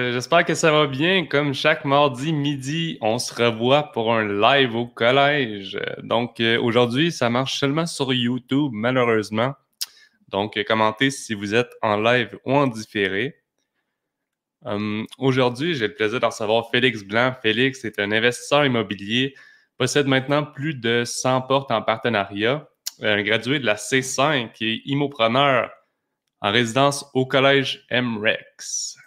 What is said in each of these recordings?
Euh, j'espère que ça va bien. Comme chaque mardi midi, on se revoit pour un live au collège. Donc euh, aujourd'hui, ça marche seulement sur YouTube, malheureusement. Donc euh, commentez si vous êtes en live ou en différé. Aujourd'hui, j'ai le plaisir de recevoir Félix Blanc. Félix est un investisseur immobilier, possède maintenant plus de 100 portes en partenariat, un gradué de la C5 qui est immopreneur en résidence au collège MREX.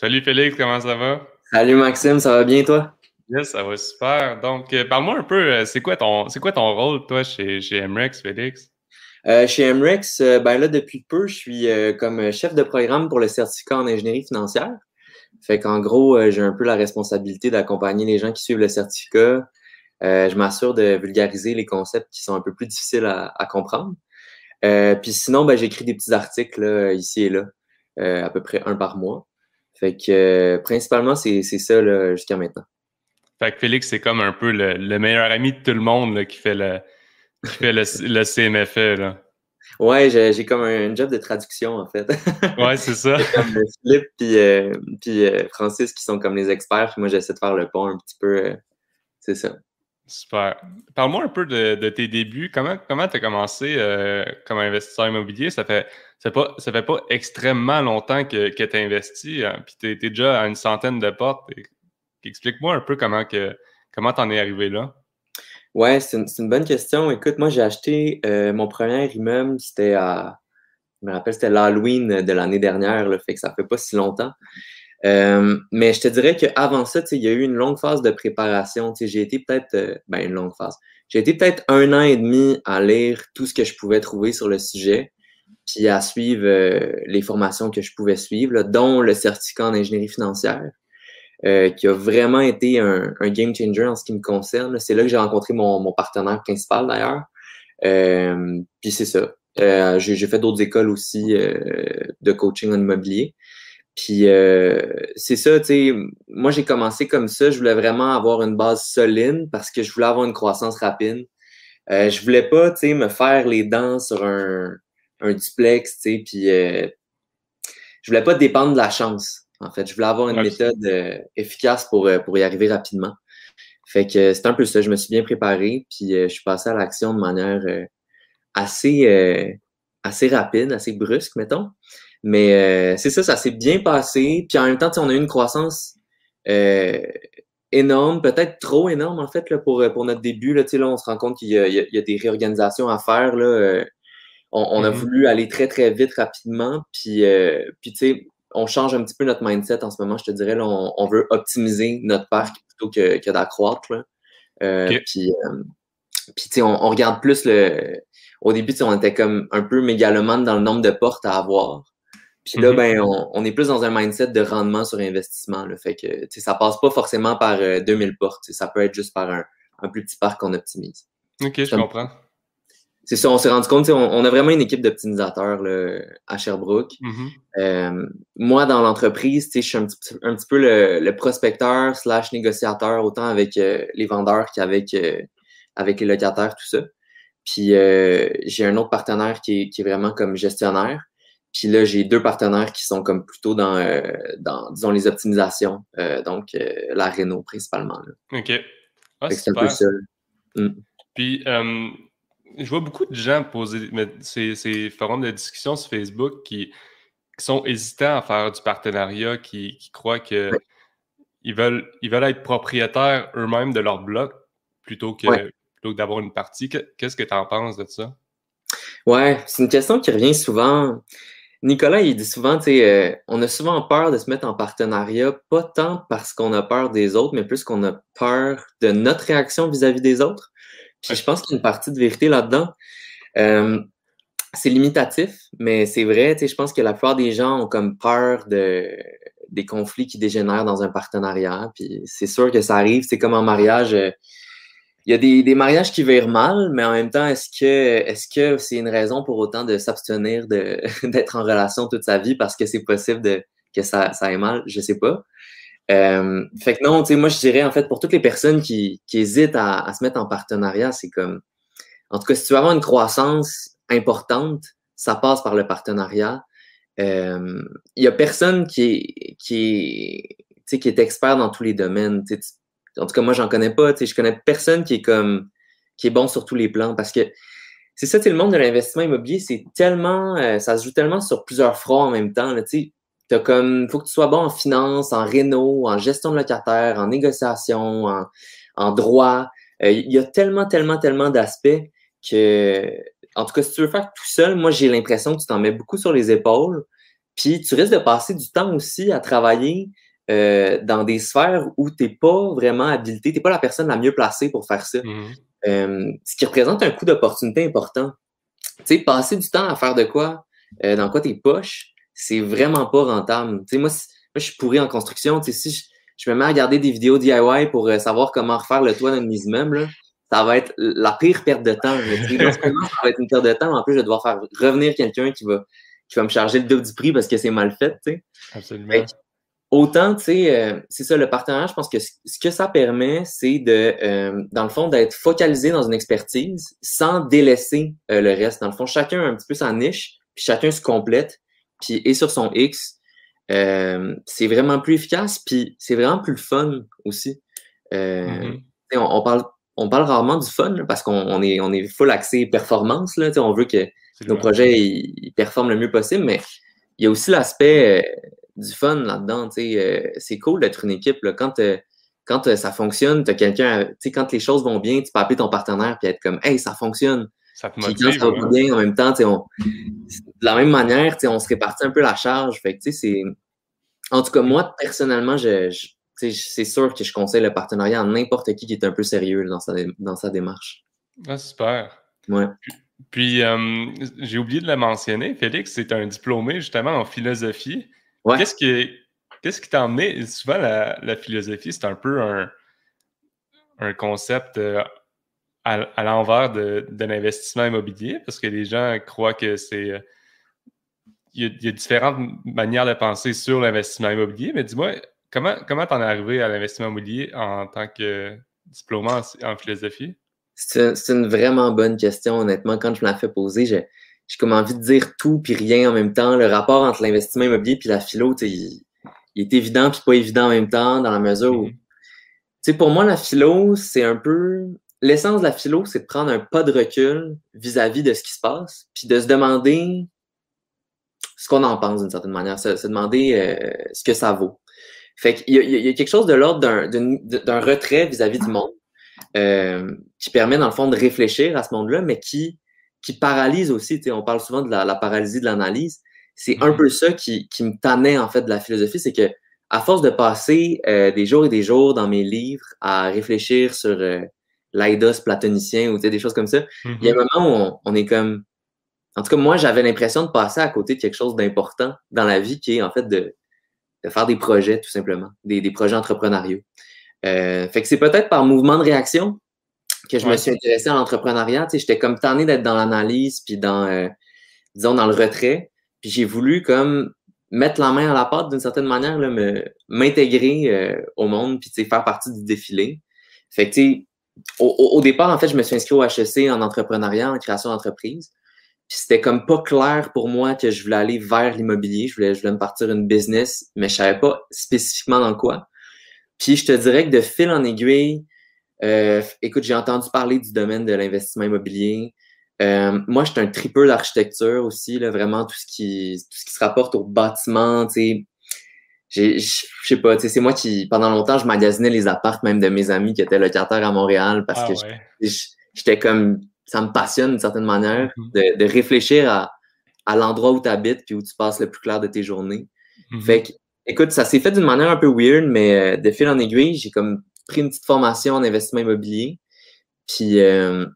Salut Félix, comment ça va? Salut Maxime, ça va bien toi? Yes, ça va super. Donc, euh, parle-moi un peu, euh, c'est quoi ton c'est quoi ton rôle, toi, chez, chez MREX, Félix? Euh, chez MREX, ben là, depuis peu, je suis comme chef de programme pour le certificat en ingénierie financière. Fait qu'en gros, j'ai un peu la responsabilité d'accompagner les gens qui suivent le certificat. je m'assure de vulgariser les concepts qui sont un peu plus difficiles à, comprendre. Puis sinon, ben, j'écris des petits articles ici et là, à peu près un par mois. Fait que euh, principalement, c'est ça jusqu'à maintenant. Fait que Félix, c'est comme un peu le, meilleur ami de tout le monde qui fait le, qui fait le, le CMFE. Là. Ouais, j'ai comme un job de traduction en fait. ouais, c'est ça. comme Philippe puis, euh, puis euh, Francis qui sont comme les experts, puis moi j'essaie de faire le pont un petit peu. c'est ça. Super. Parle-moi un peu de, tes débuts. Comment tu as commencé comme investisseur immobilier? Ça fait ça fait pas, fait pas extrêmement longtemps que, que tu as investi, hein, puis tu es, déjà à une centaine de portes. Explique-moi un peu comment que comment en es arrivé là. Ouais, c'est une, bonne question. Écoute, moi, j'ai acheté euh, mon premier immeuble, c'était à. Je me rappelle, c'était l'Halloween de l'année dernière, là, fait que ça fait pas si longtemps. Euh, mais je te dirais qu'avant ça, il y a eu une longue phase de préparation. J'ai été peut-être. Euh, ben, une longue phase. J'ai été peut-être un an et demi à lire tout ce que je pouvais trouver sur le sujet puis à suivre euh, les formations que je pouvais suivre, dont le certificat en ingénierie financière, qui a vraiment été un, game changer en ce qui me concerne. C'est là que j'ai rencontré mon, partenaire principal d'ailleurs. Puis c'est ça. j'ai fait d'autres écoles aussi de coaching en immobilier. Puis c'est ça, tu sais, moi j'ai commencé comme ça, je voulais vraiment avoir une base solide parce que je voulais avoir une croissance rapide. je voulais pas, tu sais, me faire les dents sur un, un duplex, tu sais, puis euh, je voulais pas dépendre de la chance. En fait, je voulais avoir une méthode euh, efficace pour, euh, pour y arriver rapidement. Fait que c'est un peu ça. Je me suis bien préparé, puis je suis passé à l'action de manière assez, assez rapide, assez brusque, mettons. Mais c'est ça, ça s'est bien passé. Puis en même temps, on a eu une croissance énorme, peut-être trop énorme en fait là, pour, pour notre début. Là, là, on se rend compte qu'il y, y, a des réorganisations à faire. Là, on, a mm-hmm. voulu aller très, très vite, rapidement. Puis, euh, puis tu sais, on change un petit peu notre mindset en ce moment, je te dirais. Là, on, veut optimiser notre parc plutôt que, que d'accroître. Euh, puis, euh, puis tu sais, on, regarde plus le. Au début, on était comme un peu mégalomane dans le nombre de portes à avoir. Puis là, mm-hmm. ben, on, est plus dans un mindset de rendement sur investissement. Là. Fait que, tu sais, ça passe pas forcément par 2000 portes. Ça peut être juste par un, un plus petit parc qu'on optimise. OK, je comprends c'est ça, on s'est rendu compte, on, a vraiment une équipe d'optimisateurs à Sherbrooke. Mm-hmm. Euh, moi, dans l'entreprise, je suis un petit, peu le, prospecteur slash négociateur, autant avec euh, les vendeurs qu'avec euh, avec les locataires, tout ça. Puis j'ai un autre partenaire qui est, vraiment comme gestionnaire. Puis là, j'ai deux partenaires qui sont comme plutôt dans, dans disons, les optimisations, donc la Renault principalement. OK. Ah, c'est un peu ça. Mm. Puis, je vois beaucoup de gens poser ces, forums de discussion sur Facebook qui, sont hésitants à faire du partenariat, qui, croient qu'ils veulent, ils veulent être propriétaires eux-mêmes de leur bloc plutôt que, d'avoir une partie. Qu'est-ce que tu en penses de ça? Ouais, c'est une question qui revient souvent. Nicolas, il dit souvent, tu sais, euh, on a souvent peur de se mettre en partenariat, pas tant parce qu'on a peur des autres, mais plus qu'on a peur de notre réaction vis-à-vis des autres. Puis je pense qu'il y a une partie de vérité là-dedans. Euh, c'est limitatif, mais c'est vrai, je pense que la plupart des gens ont comme peur de, des conflits qui dégénèrent dans un partenariat. Puis c'est sûr que ça arrive, c'est comme en mariage. Euh, il y a des, des, mariages qui virent mal, mais en même temps, est-ce que est-ce que c'est une raison pour autant de s'abstenir d'être en relation toute sa vie parce que c'est possible de, que ça, ça aille mal? Je sais pas. Euh, fait que non, tu sais, moi, je dirais, en fait, pour toutes les personnes qui, qui hésitent à, se mettre en partenariat, c'est comme, en tout cas, si tu veux avoir une croissance importante, ça passe par le partenariat. Il n'y a personne qui est, qui, est, qui est expert dans tous les domaines. En tout cas, moi, j'en connais pas. Je connais personne qui est comme qui est bon sur tous les plans parce que c'est ça, le monde de l'investissement immobilier, c'est tellement, euh, ça se joue tellement sur plusieurs fronts en même temps. Tu as comme, faut que tu sois bon en finance, en réno, en gestion de locataire, en négociation, en, droit. Euh, il y a tellement, tellement, tellement d'aspects que, en tout cas, si tu veux faire tout seul, moi, j'ai l'impression que tu t'en mets beaucoup sur les épaules. Puis tu risques de passer du temps aussi à travailler euh, dans des sphères où tu n'es pas vraiment habilité, tu n'es pas la personne la mieux placée pour faire ça. Mmh euh, ce qui représente un coût d'opportunité important. Tu sais, passer du temps à faire de quoi, euh, dans quoi tes poches, c'est vraiment pas rentable. Tu sais, moi, moi, je suis pourri en construction. Tu sais, si je, me mets à regarder des vidéos DIY pour euh, savoir comment refaire le toit d'un immeuble, ça va être la pire perte de temps. Tu sais, ça va être une perte de temps, mais en plus, je vais devoir faire revenir quelqu'un qui va, qui va me charger le double du prix parce que c'est mal fait. Tu sais. Absolument. Autant, tu sais, euh, c'est ça, le partenariat, je pense que ce que ça permet, c'est de, euh, dans le fond, d'être focalisé dans une expertise sans délaisser euh, le reste. Dans le fond, chacun a un petit peu sa niche, puis chacun se complète, puis est sur son X. c'est vraiment plus efficace, puis c'est vraiment plus le fun aussi. Mm-hmm. on, parle, on parle rarement du fun parce qu'on est, on est full axé performance. Là, on veut que nos projets ils, performent le mieux possible, mais il y a aussi l'aspect du fun là-dedans. Euh, c'est cool d'être une équipe. Là. Quand, euh, quand euh, ça fonctionne, tu as quelqu'un, quand les choses vont bien, tu peux appeler ton partenaire et être comme Hey, ça fonctionne. Ça te motive, quand ça va bien, en même temps, on, de la même manière, on se répartit un peu la charge. Fait que, c'est... En tout cas, moi, personnellement, je, c'est sûr que je conseille le partenariat à n'importe qui qui est un peu sérieux dans sa, dans sa démarche. Ah, super. Ouais. Puis, j'ai oublié de le mentionner, Félix, c'est un diplômé justement en philosophie. Qu'est-ce qui Qu'est-ce qui t'a emmené? Souvent, la, philosophie, c'est un peu un, un concept euh, à, l'envers de, l'investissement immobilier, parce que les gens croient que c'est. Euh, il y, a, différentes manières de penser sur l'investissement immobilier, mais dis-moi, comment comment t'en es arrivé à l'investissement immobilier en tant que diplômé en, philosophie? C'est une vraiment bonne question, honnêtement. Quand je me la fais poser, j'ai j'ai comme envie de dire tout puis rien en même temps. Le rapport entre l'investissement immobilier puis la philo, il, il, est évident puis pas évident en même temps dans la mesure où, mm-hmm. pour moi, la philo, c'est un peu, l'essence de la philo, c'est de prendre un pas de recul vis-à-vis de ce qui se passe puis de se demander ce qu'on en pense d'une certaine manière, se, demander euh, ce que ça vaut. Fait qu'il y, y, a quelque chose de l'ordre d'un retrait vis-à-vis du monde euh, qui permet, dans le fond, de réfléchir à ce monde-là, mais qui qui paralyse aussi. On parle souvent de la, paralysie de l'analyse. C'est un mhm. peu ça qui, qui, me tannait en fait de la philosophie, c'est que à force de passer euh, des jours et des jours dans mes livres à réfléchir sur euh, l'aidos platonicien ou des choses comme ça, il y a un mhm. moment où on, est comme. En tout cas, moi, j'avais l'impression de passer à côté de quelque chose d'important dans la vie qui est en fait de, de faire des projets, tout simplement, des, des projets entrepreneuriaux. Euh, fait que c'est peut-être par mouvement de réaction, que je me suis intéressé à l'entrepreneuriat. Tu sais, j'étais comme tanné d'être dans l'analyse, puis dans, euh, disons, dans le retrait. Puis j'ai voulu comme mettre la main à la pâte d'une certaine manière, m'intégrer euh, au monde, puis tu sais, faire partie du défilé. Fait que, tu sais, au, au, départ, en fait, je me suis inscrit au HEC en entrepreneuriat, en création d'entreprise. Puis c'était comme pas clair pour moi que je voulais aller vers l'immobilier. Je voulais, je voulais me partir une business, mais je savais pas spécifiquement dans quoi. Puis je te dirais que de fil en aiguille, euh, écoute, j'ai entendu parler du domaine de l'investissement immobilier. Euh, moi, je suis un tripeur d'architecture aussi, là, vraiment tout ce qui tout ce qui se rapporte au bâtiment, tu sais. Je sais pas, c'est moi qui, pendant longtemps, je magasinais les appartes même de mes amis qui étaient locataires à Montréal parce ah que j'étais comme, ça me passionne d'une certaine manière mm-hmm. de, de, réfléchir à, à l'endroit où tu habites puis où tu passes le plus clair de tes journées. Mm-hmm. Fait que, écoute, ça s'est fait d'une manière un peu weird, mais euh, de fil en aiguille, j'ai comme pris une petite formation en investissement immobilier. Puis, euh,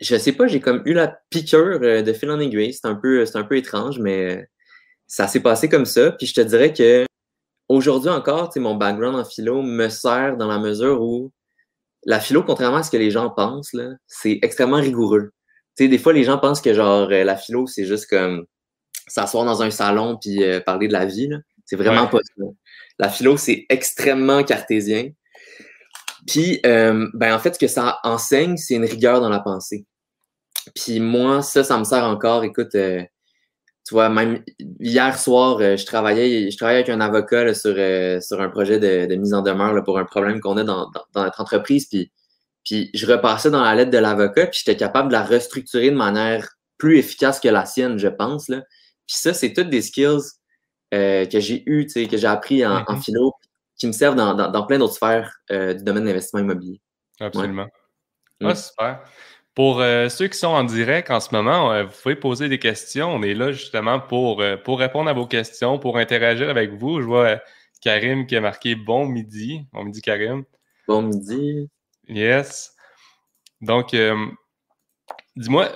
je sais pas, j'ai comme eu la piqûre euh, de fil en aiguille. C'est un peu, c'est un peu étrange, mais ça s'est passé comme ça. Puis, je te dirais que aujourd'hui encore, mon background en philo me sert dans la mesure où la philo, contrairement à ce que les gens pensent, c'est extrêmement rigoureux. Tu sais, des fois, les gens pensent que genre euh, la philo, c'est juste comme s'asseoir dans un salon puis parler de la vie. C'est vraiment pas ça. La philo, c'est extrêmement cartésien. Puis, euh, ben, en fait, ce que ça enseigne, c'est une rigueur dans la pensée. puis moi, ça, ça me sert encore. Écoute, euh, tu vois, même hier soir, euh, je travaillais, je travaillais avec un avocat sur, euh, sur un projet de, mise en demeure pour un problème qu'on a dans, notre entreprise. Puis, puis je repassais dans la lettre de l'avocat, puis j'étais capable de la restructurer de manière plus efficace que la sienne, je pense. Là. Puis ça, c'est toutes des skills que j'ai eues, que j'ai appris en, en, mm-hmm. philo, qui me servent dans, plein d'autres sphères du domaine de l'investissement immobilier. Absolument. Ah, super. Pour euh, ceux qui sont en direct en ce moment, euh, vous pouvez poser des questions. On est là justement pour, euh, pour répondre à vos questions, pour interagir avec vous. Je vois Karim qui a marqué bon midi. Bon midi, Karim. Bon midi. Yes. Donc, dis-moi,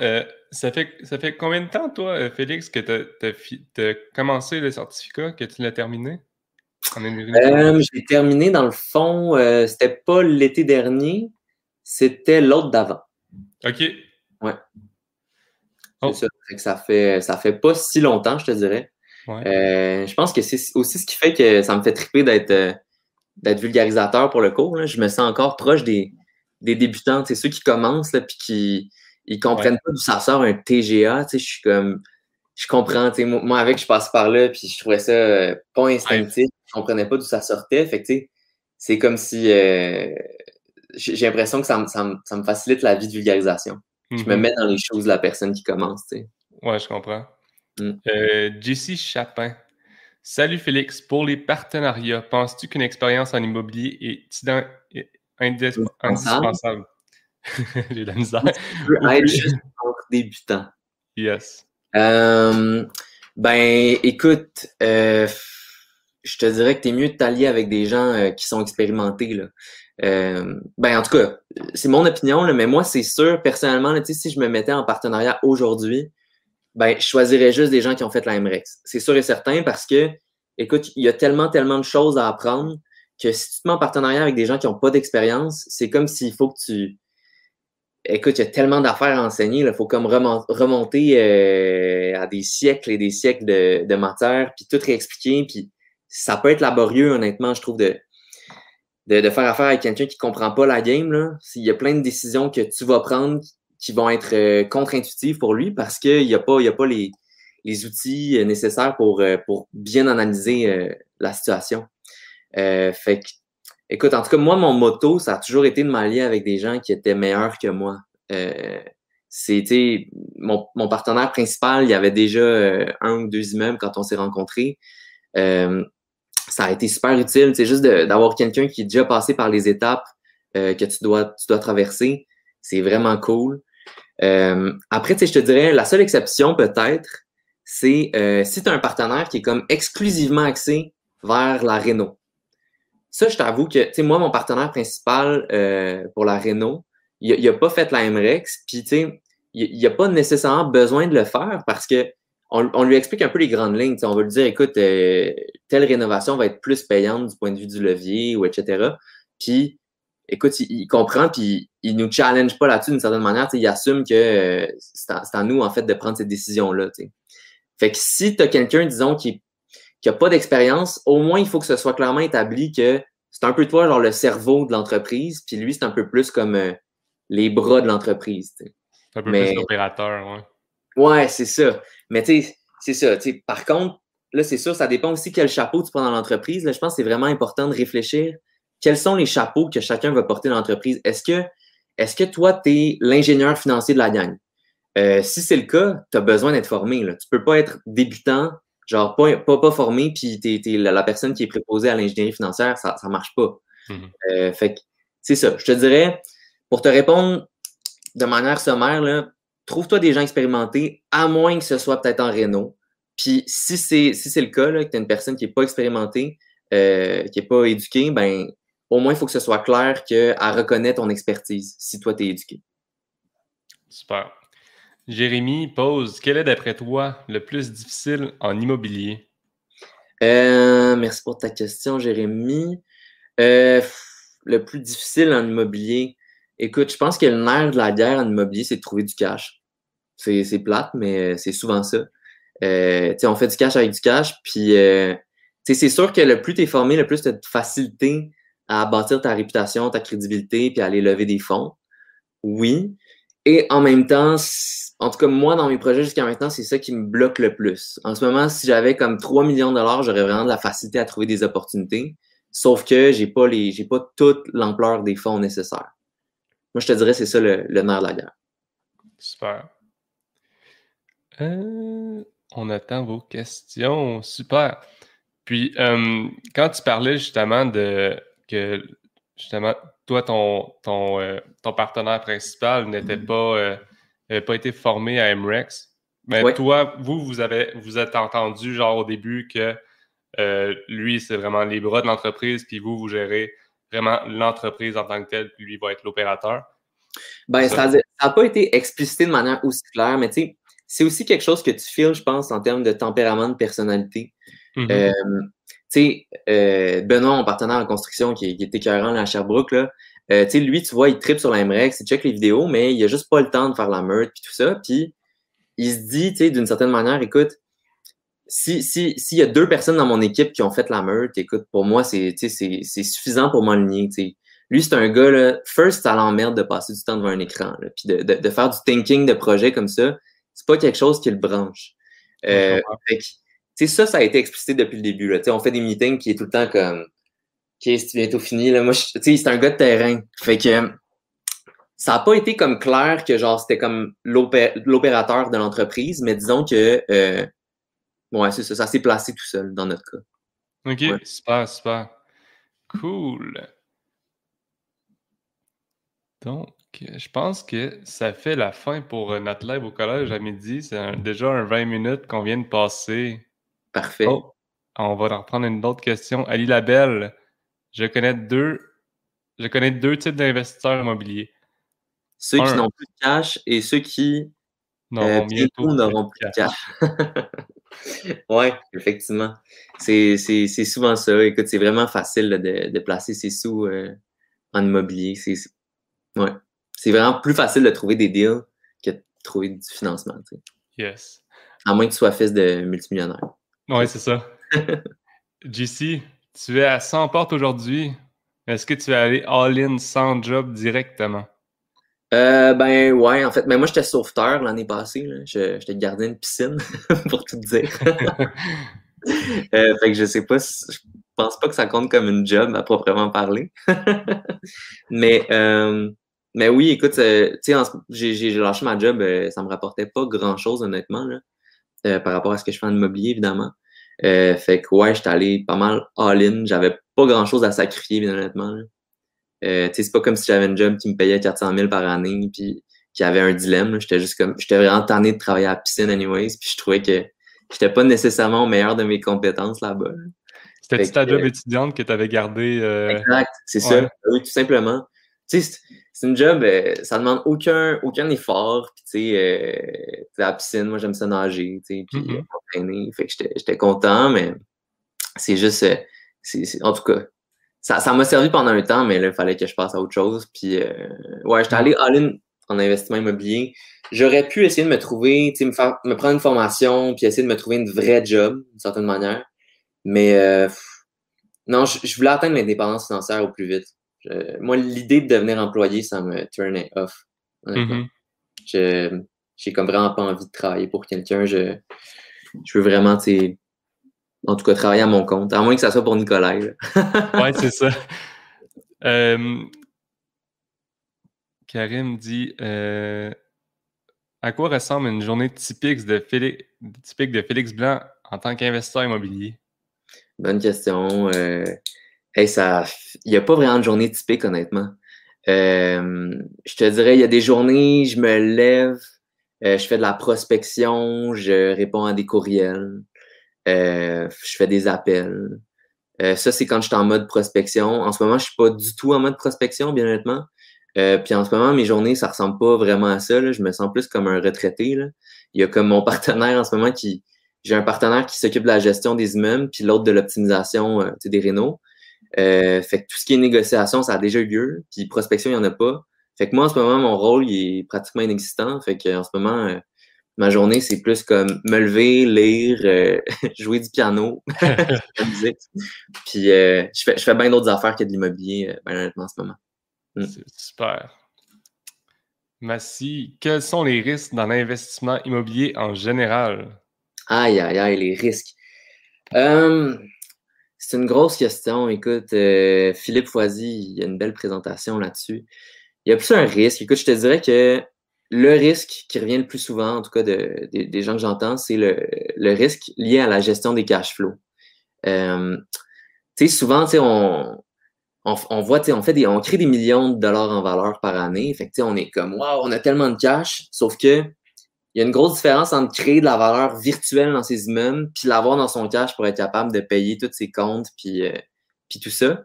ça, fait, ça fait combien de temps, toi, Félix, que tu as, commencé le certificat, que tu l'as terminé? J'ai terminé dans le fond, c'était pas l'été dernier, c'était l'autre d'avant. OK. Ouais. Oh. Ça. Ça fait ça fait pas si longtemps, je te dirais. Euh, je pense que c'est aussi ce qui fait que ça me fait triper d'être euh, d'être vulgarisateur pour le cours. Je me sens encore proche des, des débutants, ceux qui commencent là, puis qui ils comprennent pas d'où ça sort un TGA. Je suis comme je comprends. Moi, avec, je passe par là, puis je trouvais ça euh, pas instinctif. Je comprenais pas d'où ça sortait. Fait que c'est comme si j'ai l'impression que ça me, ça, me, facilite la vie de vulgarisation. Je me mhm. mets dans les choses de la personne qui commence. Tu sais. Ouais, je comprends. Mm. Euh, Jessie Chapin. Salut Félix. Pour les partenariats, penses-tu qu'une expérience en immobilier est, indispensable? J'ai de la misère. Tu peux être juste pour débutants. Yes. Euh, ben, écoute, euh, je te dirais que tu es mieux de t'allier avec des gens qui sont expérimentés. Là. Euh, ben, en tout cas, c'est mon opinion, là, mais moi, c'est sûr, personnellement, là, si je me mettais en partenariat aujourd'hui, ben, je choisirais juste des gens qui ont fait la MREX. C'est sûr et certain parce que, écoute, il y a tellement, tellement de choses à apprendre que si tu te mets en partenariat avec des gens qui n'ont pas d'expérience, c'est comme s'il faut que tu. Écoute, il y a tellement d'affaires à enseigner, il faut comme remonter euh, à des siècles et des siècles de, de matière, puis tout réexpliquer, puis ça peut être laborieux, honnêtement, je trouve, de, de, faire affaire avec quelqu'un qui ne comprend pas la game, là, s'il y a plein de décisions que tu vas prendre qui vont être euh, contre-intuitives pour lui parce qu'il n'y a pas, il y a pas les, les outils euh, nécessaires pour, euh, pour bien analyser la situation. fait que, écoute, en tout cas, moi, mon motto, ça a toujours été de m'allier avec des gens qui étaient meilleurs que moi. C'était mon, mon, partenaire principal, il y avait déjà un ou deux immeubles quand on s'est rencontrés ça a été super utile. C'est juste d'avoir quelqu'un qui est déjà passé par les étapes euh, que tu dois, tu dois traverser. C'est vraiment cool. Euh, après, je te dirais, la seule exception peut-être, c'est euh, si tu as un partenaire qui est comme exclusivement axé vers la Renault. Ça, je t'avoue que, tu sais, moi, mon partenaire principal pour la Renault, il n'a pas fait la MREX, puis tu sais, il n'a pas nécessairement besoin de le faire parce que on, lui explique un peu les grandes lignes. On va lui dire, écoute, euh, telle rénovation va être plus payante du point de vue du levier, ou etc. Puis, écoute, il, comprend, puis il nous challenge pas là-dessus d'une certaine manière. Il assume que euh, c'est à, nous, en fait, de prendre cette décision-là. Fait que si tu as quelqu'un, disons, qui n'a pas d'expérience, au moins, il faut que ce soit clairement établi que c'est un peu toi, genre le cerveau de l'entreprise, puis lui, c'est un peu plus comme euh, les bras de l'entreprise. C'est un peu plus l'opérateur, ouais. Ouais, c'est ça. Mais tu sais, c'est ça. par contre, là, c'est sûr, ça dépend aussi quel chapeau tu prends dans l'entreprise. Là, je pense que c'est vraiment important de réfléchir. Quels sont les chapeaux que chacun va porter dans l'entreprise? Est-ce que, est que toi, tu es l'ingénieur financier de la gang? Euh, si c'est le cas, tu as besoin d'être formé. Là. Tu peux pas être débutant, genre pas, pas, pas formé, puis tu es, la, personne qui est préposée à l'ingénierie financière, ça ne marche pas. Mm-hmm. Euh, fait que c'est ça. Je te dirais, pour te répondre de manière sommaire, là, trouve-toi des gens expérimentés, à moins que ce soit peut-être en réno. Puis si c'est si le cas, là, que tu as une personne qui n'est pas expérimentée, euh, qui n'est pas éduquée, ben au moins il faut que ce soit clair qu'elle reconnaît ton expertise si toi tu es éduqué. Super. Jérémy pose Quel est d'après toi le plus difficile en immobilier? Euh, merci pour ta question, Jérémy. Euh, le plus difficile en immobilier, Écoute, je pense que le nerf de la guerre en immobilier, c'est de trouver du cash. C'est plate, mais c'est souvent ça. Euh, on fait du cash avec du cash, puis euh, c'est sûr que le plus tu es formé, le plus tu as de facilité à bâtir ta réputation, ta crédibilité, puis à aller lever des fonds. Oui. et en même temps, en tout cas, moi, dans mes projets jusqu'à maintenant, c'est ça qui me bloque le plus. En ce moment, si j'avais comme 3 millions de dollars, j'aurais vraiment de la facilité à trouver des opportunités. Sauf que j'ai pas les, j'ai pas toute l'ampleur des fonds nécessaires. Moi, je te dirais, c'est ça le, nerf de la guerre. Super. Euh, on attend vos questions. Super. Puis, euh, quand tu parlais justement de que justement, toi, ton, ton, euh, ton partenaire principal n'était pas, pas été formé à MREX, mais toi, vous, vous avez vous êtes entendu genre au début que lui, c'est vraiment les bras de l'entreprise, puis vous, vous gérez vraiment l'entreprise en tant que telle, puis lui va être l'opérateur. Ben, ça n'a pas été explicité de manière aussi claire, mais tu sais, c'est aussi quelque chose que tu files, je pense, en termes de tempérament, de personnalité. Mm-hmm. Euh, tu sais, euh, Benoît, mon partenaire en construction, qui, qui était écœurant à Sherbrooke, là, euh, tu sais, lui, tu vois, il tripe sur la MREX, il check les vidéos, mais il a juste pas le temps de faire la meurtre puis tout ça. Puis il se dit, tu sais, d'une certaine manière, écoute, si s'il si, y a deux personnes dans mon équipe qui ont fait la meurtre, écoute, pour moi, c'est suffisant pour m'aligner. Lui, c'est un gars, là, first, ça l'emmerde de passer du temps devant un écran. Là, puis de, de, de, faire du thinking de projet comme ça, c'est pas quelque chose qui le branche. Euh, fait, ça, ça a été explicité depuis le début. Là. On fait des meetings qui est tout le temps comme OK, c'est bientôt fini. Là. Moi, c'est un gars de terrain. Fait que ça n'a pas été comme clair que genre c'était comme l'opérateur de l'entreprise, mais disons que euh, ouais, c'est ça, ça s'est placé tout seul dans notre cas. OK, super, super. Cool. Donc, je pense que ça fait la fin pour euh, notre live au collège à midi. C'est déjà un 20 minutes qu'on vient de passer. Parfait. Oh, on va reprendre une autre question. Ali Labelle, je connais deux, je connais deux types d'investisseurs immobiliers. Ceux qui n'ont plus de cash et ceux qui n'auront euh, plus de cash. oui, effectivement. C'est souvent ça. Écoute, c'est vraiment facile de, de, placer ses sous euh, en immobilier. C'est ouais c'est vraiment plus facile de trouver des deals que de trouver du financement. Yes. À moins que tu sois fils de multimillionnaire. Oui, c'est ça. JC, tu es à 100 portes aujourd'hui. Est-ce que tu vas aller all-in sans job directement? Euh, ben ouais, en fait, mais moi j'étais sauveteur l'année passée. J'étais gardien de piscine, pour tout dire. euh, fait que je sais pas, je pense pas que ça compte comme une job à proprement parler. mais euh, mais oui, écoute, euh, tu sais, j'ai lâché ma job, ça me rapportait pas grand-chose, honnêtement, là, par rapport à ce que je fais en immobilier, évidemment. fait que ouais, j'étais allé pas mal all-in. J'avais pas grand-chose à sacrifier, bien honnêtement. Sais, c'est pas comme si j'avais un job qui me payait 400 000 par année, puis qui avait un dilemme. J'étais juste comme, j'étais vraiment tanné de travailler à la piscine anyways, puis je trouvais que j'étais pas nécessairement au meilleur de mes compétences là-bas. C'était ta job étudiante que tu avais gardé. Exact, c'est ça. Oui, tout simplement. Tu sais, c'est une job, euh, ça demande aucun, aucun effort. Puis, tu sais, euh, la piscine, moi, j'aime ça nager, tu sais, puis mm Fait que j'étais content, mais c'est juste, euh, en tout cas, ça m'a servi pendant un temps, mais là, il fallait que je passe à autre chose. Puis, ouais, j'étais allé all-in en investissement immobilier. J'aurais pu essayer de me trouver, tu sais, me, faire, me prendre une formation, puis essayer de me trouver une vraie job, d'une certaine manière. Mais, non, je, je voulais atteindre l'indépendance financière au plus vite moi, l'idée de devenir employé, ça me turn off. Mm-hmm. j'ai comme vraiment pas envie de travailler pour quelqu'un. Je, je veux vraiment, en tout cas, travailler à mon compte, à moins que ça soit pour Nicolas. oui, c'est ça. Euh, Karim dit euh, À quoi ressemble une journée typique de, Félix, typique de Félix Blanc en tant qu'investisseur immobilier? Bonne question. Euh, Hey, ça, il n'y a pas vraiment de journée typique, honnêtement. Je te dirais, il y a des journées, je me lève, je fais de la prospection, je réponds à des courriels, je fais des appels. ça, c'est quand je suis en mode prospection. En ce moment, je suis pas du tout en mode prospection, bien honnêtement. puis en ce moment, mes journées, ça ressemble pas vraiment à ça. Là. Je me sens plus comme un retraité. Là. Il y a comme mon partenaire en ce moment qui. J'ai un partenaire qui s'occupe de la gestion des immeubles, puis l'autre de l'optimisation des rénaux. Euh, fait que tout ce qui est négociation, ça a déjà eu lieu. Puis prospection, il n'y en a pas. Fait que moi, en ce moment, mon rôle, il est pratiquement inexistant. Fait que en ce moment, euh, ma journée, c'est plus comme me lever, lire, euh, jouer du piano, la musique. Puis je fais, je fais bien d'autres affaires que de l'immobilier, ben, honnêtement, en ce moment. Mm. C'est super. Massy, quels sont les risques dans l'investissement immobilier en général? Aïe, aïe, aïe, les risques. Euh, c'est une grosse question. Écoute, euh, Philippe Foisy, il y a une belle présentation là-dessus. Il y a plus un risque. Écoute, je te dirais que le risque qui revient le plus souvent, en tout cas des gens que j'entends, c'est le, risque lié à la gestion des cash flows. Euh, souvent, sais, on, on, voit, on fait des, on crée des millions de dollars en valeur par année. Fait que, on est comme, waouh, on a tellement de cash. Sauf que, il y a une grosse différence entre créer de la valeur virtuelle dans ses immeubles puis l'avoir dans son cash pour être capable de payer tous ses comptes puis, euh, puis tout ça.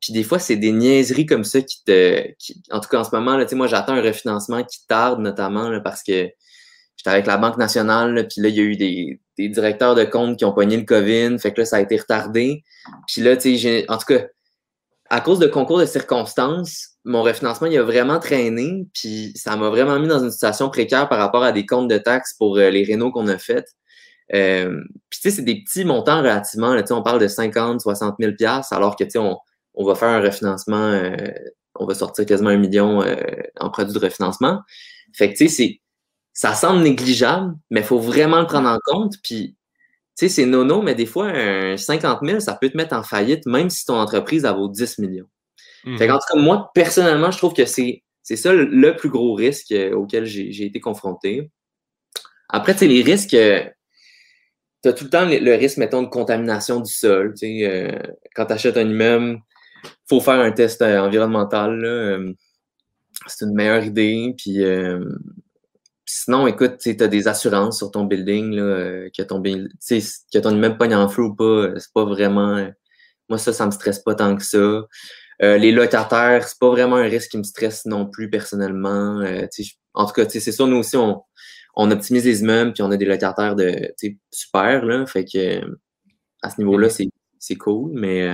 Puis des fois, c'est des niaiseries comme ça qui te. en tout cas, en ce moment, là, moi, j'attends un refinancement qui tarde, notamment là, parce que j'étais avec la Banque nationale, puis là, il y a eu des, des, directeurs de compte qui ont pogné le COVID, fait que là, ça a été retardé. Puis là, tu sais, en tout cas, à cause de concours de circonstances, mon refinancement, il a vraiment traîné, puis ça m'a vraiment mis dans une situation précaire par rapport à des comptes de taxes pour euh, les rénaux qu'on a faites. Euh, puis tu sais, c'est des petits montants relativement, là, on parle de 50, 60 000 alors que tu sais, on, on va faire un refinancement, euh, on va sortir quasiment un million euh, en produits de refinancement. Fait que, tu sais, ça semble négligeable, mais il faut vraiment le prendre en compte. Puis, tu sais, c'est nono, mais des fois, un 50 000, ça peut te mettre en faillite, même si ton entreprise, a vaut 10 millions. Mmh. Fait qu'en tout cas, moi, personnellement, je trouve que c'est, c'est ça le, plus gros risque euh, auquel j'ai, été confronté. Après, tu sais, les risques, tu as tout le temps le, risque, mettons, de contamination du sol. Tu sais, quand tu achètes un immeuble, faut faire un test euh, environnemental. Euh, c'est une meilleure idée. Puis, euh, sinon, écoute, tu as des assurances sur ton building, là, que, ton, que ton immeuble pogne en feu ou pas, c'est pas vraiment. moi, ça, ça me stresse pas tant que ça. les locataires, c'est pas vraiment un risque qui me stresse non plus personnellement. en tout cas, c'est ça, nous aussi, on, on optimise les immeubles, puis on a des locataires de super, là. Fait que à ce niveau-là, mm-hmm. c'est cool. Mais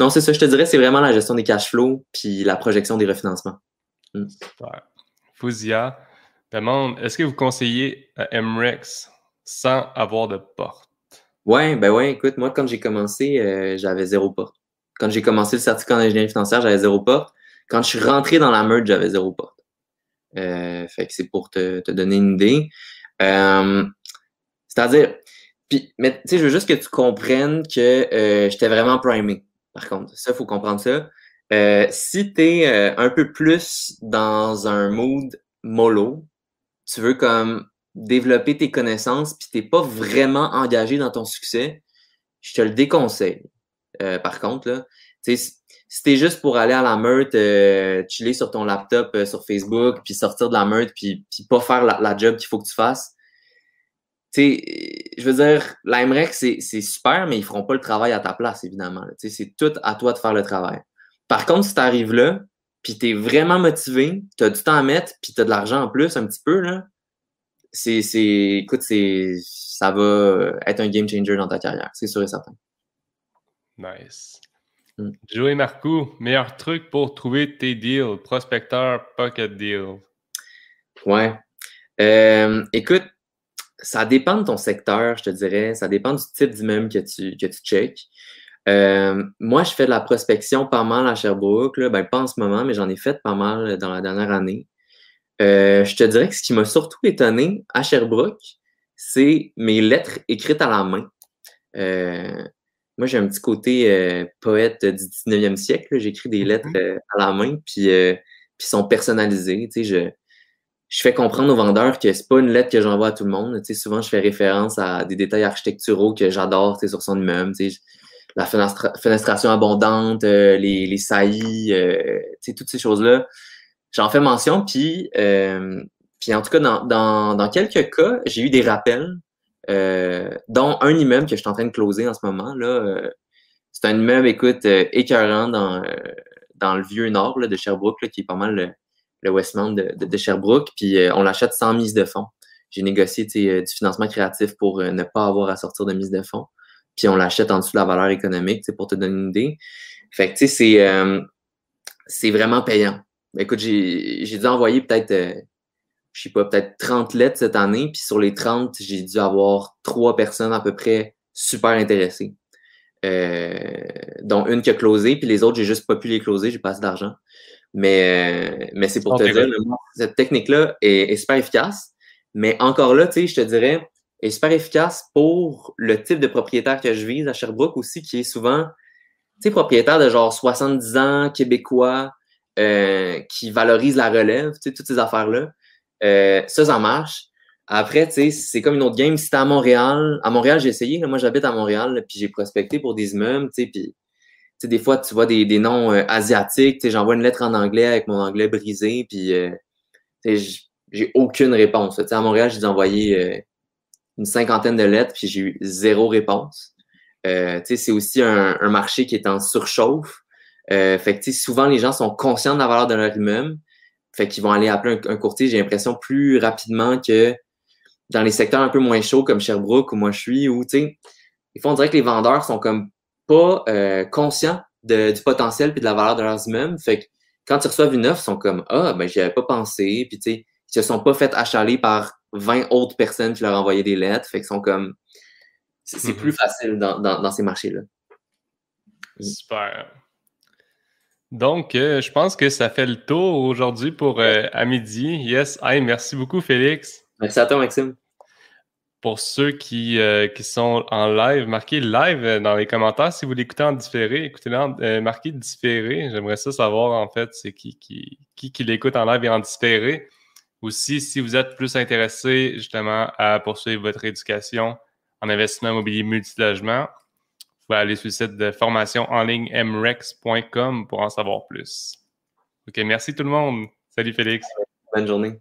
non, c'est ça, je te dirais, c'est vraiment la gestion des cash flows puis la projection des refinancements. Hmm. Super. Fouzia demande est-ce que vous conseillez à MREX sans avoir de porte? Ouais, ben ouais, écoute, moi, quand j'ai commencé, euh, j'avais zéro porte. Quand j'ai commencé le certificat en ingénierie financière, j'avais zéro porte. Quand je suis rentré dans la merge, j'avais zéro porte. Euh, fait que c'est pour te, donner une idée. Euh, c'est-à-dire, puis, mais tu sais, je veux juste que tu comprennes que j'étais vraiment primé par contre. Ça, il faut comprendre ça. Euh, si tu es euh, un peu plus dans un mood mollo, tu veux comme développer tes connaissances, puis t'es pas vraiment engagé dans ton succès, je te le déconseille. Euh, par contre, là, si t'es juste pour aller à la meute, chiller sur ton laptop sur Facebook, puis sortir de la meute, puis, pas faire la job qu'il faut que tu fasses, je veux dire, l'AMREC, c'est super, mais ils feront pas le travail à ta place, évidemment. C'est tout à toi de faire le travail. Par contre, si tu arrives là, puis tu es vraiment motivé, tu as du temps à mettre, puis tu as de l'argent en plus, un petit peu, là, c'est, écoute, c'est, ça va être un game changer dans ta carrière, c'est sûr et certain. Nice. Mm. Joey Marcoux, meilleur truc pour trouver tes deals, prospecteur, pocket deal. Ouais. Euh, écoute, ça dépend de ton secteur, je te dirais. Ça dépend du type d'immeuble que tu, que tu checkes. Euh, moi, je fais de la prospection pas mal à Sherbrooke. Là. Ben, pas en ce moment, mais j'en ai fait pas mal dans la dernière année. Euh, je te dirais que ce qui m'a surtout étonné à Sherbrooke, c'est mes lettres écrites à la main. Euh, moi, j'ai un petit côté poète du 19e siècle. J'écris des lettres mm-hmm. à la main, puis, puis sont personnalisées. Tu sais, je, je fais comprendre aux vendeurs que c'est pas une lettre que j'envoie à tout le monde. Tu sais, souvent, je fais référence à des détails architecturaux que j'adore tu sais, sur son immeuble. La fenestration abondante, euh, les, les saillies, euh, tu sais, toutes ces choses-là. J'en fais mention, puis, euh, en tout cas, dans, dans, dans quelques cas, j'ai eu des rappels, dont un immeuble que je suis en train de closer en ce moment. là. c'est un immeuble, écoute, écœurant dans, dans le vieux nord là, de Sherbrooke, là, qui est pas mal le Westmount de, Sherbrooke, puis euh, on l'achète sans mise de fonds. J'ai négocié euh, du financement créatif pour euh, ne pas avoir à sortir de mise de fonds. Puis on l'achète en dessous de la valeur économique, pour te donner une idée. Fait que, tu sais, c'est, c'est vraiment payant. Écoute, j'ai, j'ai dû envoyer peut-être, je sais pas, peut-être 30 lettres cette année. Puis sur les 30, j'ai dû avoir trois personnes à peu près super intéressées. dont une qui a closé, puis les autres, j'ai juste pas pu les closer, j'ai pas assez d'argent. Mais, mais c'est pour te dire, cette technique-là est, super efficace. Mais encore là, tu sais, je te dirais, est super efficace pour le type de propriétaire que je vise à Sherbrooke aussi, qui est souvent, tu sais, propriétaire de genre 70 ans, québécois, euh, qui valorise la relève, tu sais, toutes ces affaires-là. Euh, ça, ça marche. Après, tu sais, c'est comme une autre game. Si t'es à Montréal, à Montréal, j'ai essayé. moi, j'habite à Montréal, puis j'ai prospecté pour des immeubles, tu sais, puis sais, des fois, tu vois des, des noms euh, asiatiques. J'envoie une lettre en anglais avec mon anglais brisé, puis euh, j'ai aucune réponse. sais, à Montréal, j'ai envoyé euh, une cinquantaine de lettres, puis j'ai eu zéro réponse. Euh, c'est aussi un, un, marché qui est en surchauffe. Euh, fait que souvent, les gens sont conscients de la valeur de leur immeuble. Fait qu'ils vont aller appeler un, courtier, j'ai l'impression, plus rapidement que dans les secteurs un peu moins chauds comme Sherbrooke où moi je suis, où, tu sais, il faut on dirait que les vendeurs sont comme pas euh, conscients du potentiel et de la valeur de leurs immeubles. Fait que quand ils reçoivent une offre, ils sont comme Ah, ben j'y avais pas pensé. Puis tu sais, ils se sont pas fait achaler par 20 autres personnes qui leur envoyaient des lettres. Fait qu'ils sont comme c'est plus mm-hmm. facile dans, ces marchés-là. Super. Donc, euh, je pense que ça fait le tour aujourd'hui pour euh, à midi. Yes. Hey, merci beaucoup, Félix. Merci à toi, Maxime pour ceux qui, euh, qui sont en live, marquez live euh, dans les commentaires. Si vous l'écoutez en différé, écoutez-le, euh, marquez différé. J'aimerais ça savoir, en fait, c'est qui qui, qui, qui l'écoute en live et en différé. Aussi, si vous êtes plus intéressé justement à poursuivre votre éducation en investissement immobilier multilogement, vous pouvez aller sur le site de formation en ligne mrex.com pour en savoir plus. OK, merci tout le monde. Salut Félix. Bonne journée.